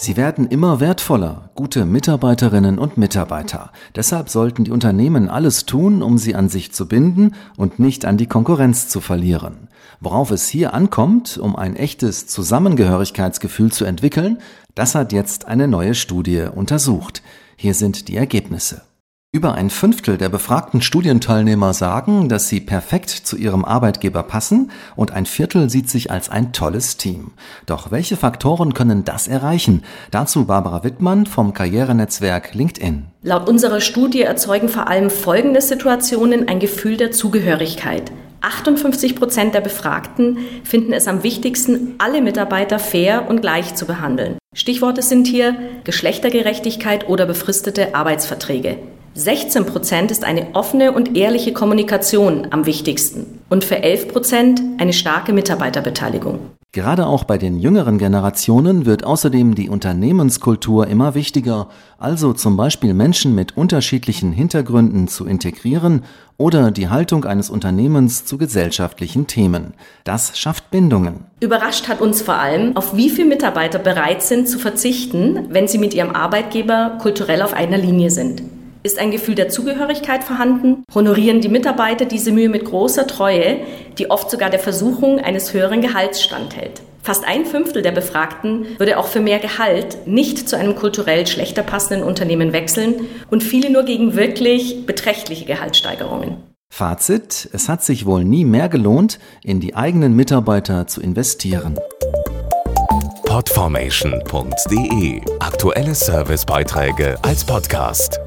Sie werden immer wertvoller, gute Mitarbeiterinnen und Mitarbeiter. Deshalb sollten die Unternehmen alles tun, um sie an sich zu binden und nicht an die Konkurrenz zu verlieren. Worauf es hier ankommt, um ein echtes Zusammengehörigkeitsgefühl zu entwickeln, das hat jetzt eine neue Studie untersucht. Hier sind die Ergebnisse. Über ein Fünftel der befragten Studienteilnehmer sagen, dass sie perfekt zu ihrem Arbeitgeber passen und ein Viertel sieht sich als ein tolles Team. Doch welche Faktoren können das erreichen? Dazu Barbara Wittmann vom Karrierenetzwerk LinkedIn. Laut unserer Studie erzeugen vor allem folgende Situationen ein Gefühl der Zugehörigkeit. 58 Prozent der Befragten finden es am wichtigsten, alle Mitarbeiter fair und gleich zu behandeln. Stichworte sind hier Geschlechtergerechtigkeit oder befristete Arbeitsverträge. 16 Prozent ist eine offene und ehrliche Kommunikation am wichtigsten und für 11 Prozent eine starke Mitarbeiterbeteiligung. Gerade auch bei den jüngeren Generationen wird außerdem die Unternehmenskultur immer wichtiger, also zum Beispiel Menschen mit unterschiedlichen Hintergründen zu integrieren oder die Haltung eines Unternehmens zu gesellschaftlichen Themen. Das schafft Bindungen. Überrascht hat uns vor allem, auf wie viele Mitarbeiter bereit sind zu verzichten, wenn sie mit ihrem Arbeitgeber kulturell auf einer Linie sind. Ist ein Gefühl der Zugehörigkeit vorhanden? Honorieren die Mitarbeiter diese Mühe mit großer Treue, die oft sogar der Versuchung eines höheren Gehalts standhält? Fast ein Fünftel der Befragten würde auch für mehr Gehalt nicht zu einem kulturell schlechter passenden Unternehmen wechseln und viele nur gegen wirklich beträchtliche Gehaltssteigerungen. Fazit, es hat sich wohl nie mehr gelohnt, in die eigenen Mitarbeiter zu investieren. Podformation.de Aktuelle Servicebeiträge als Podcast.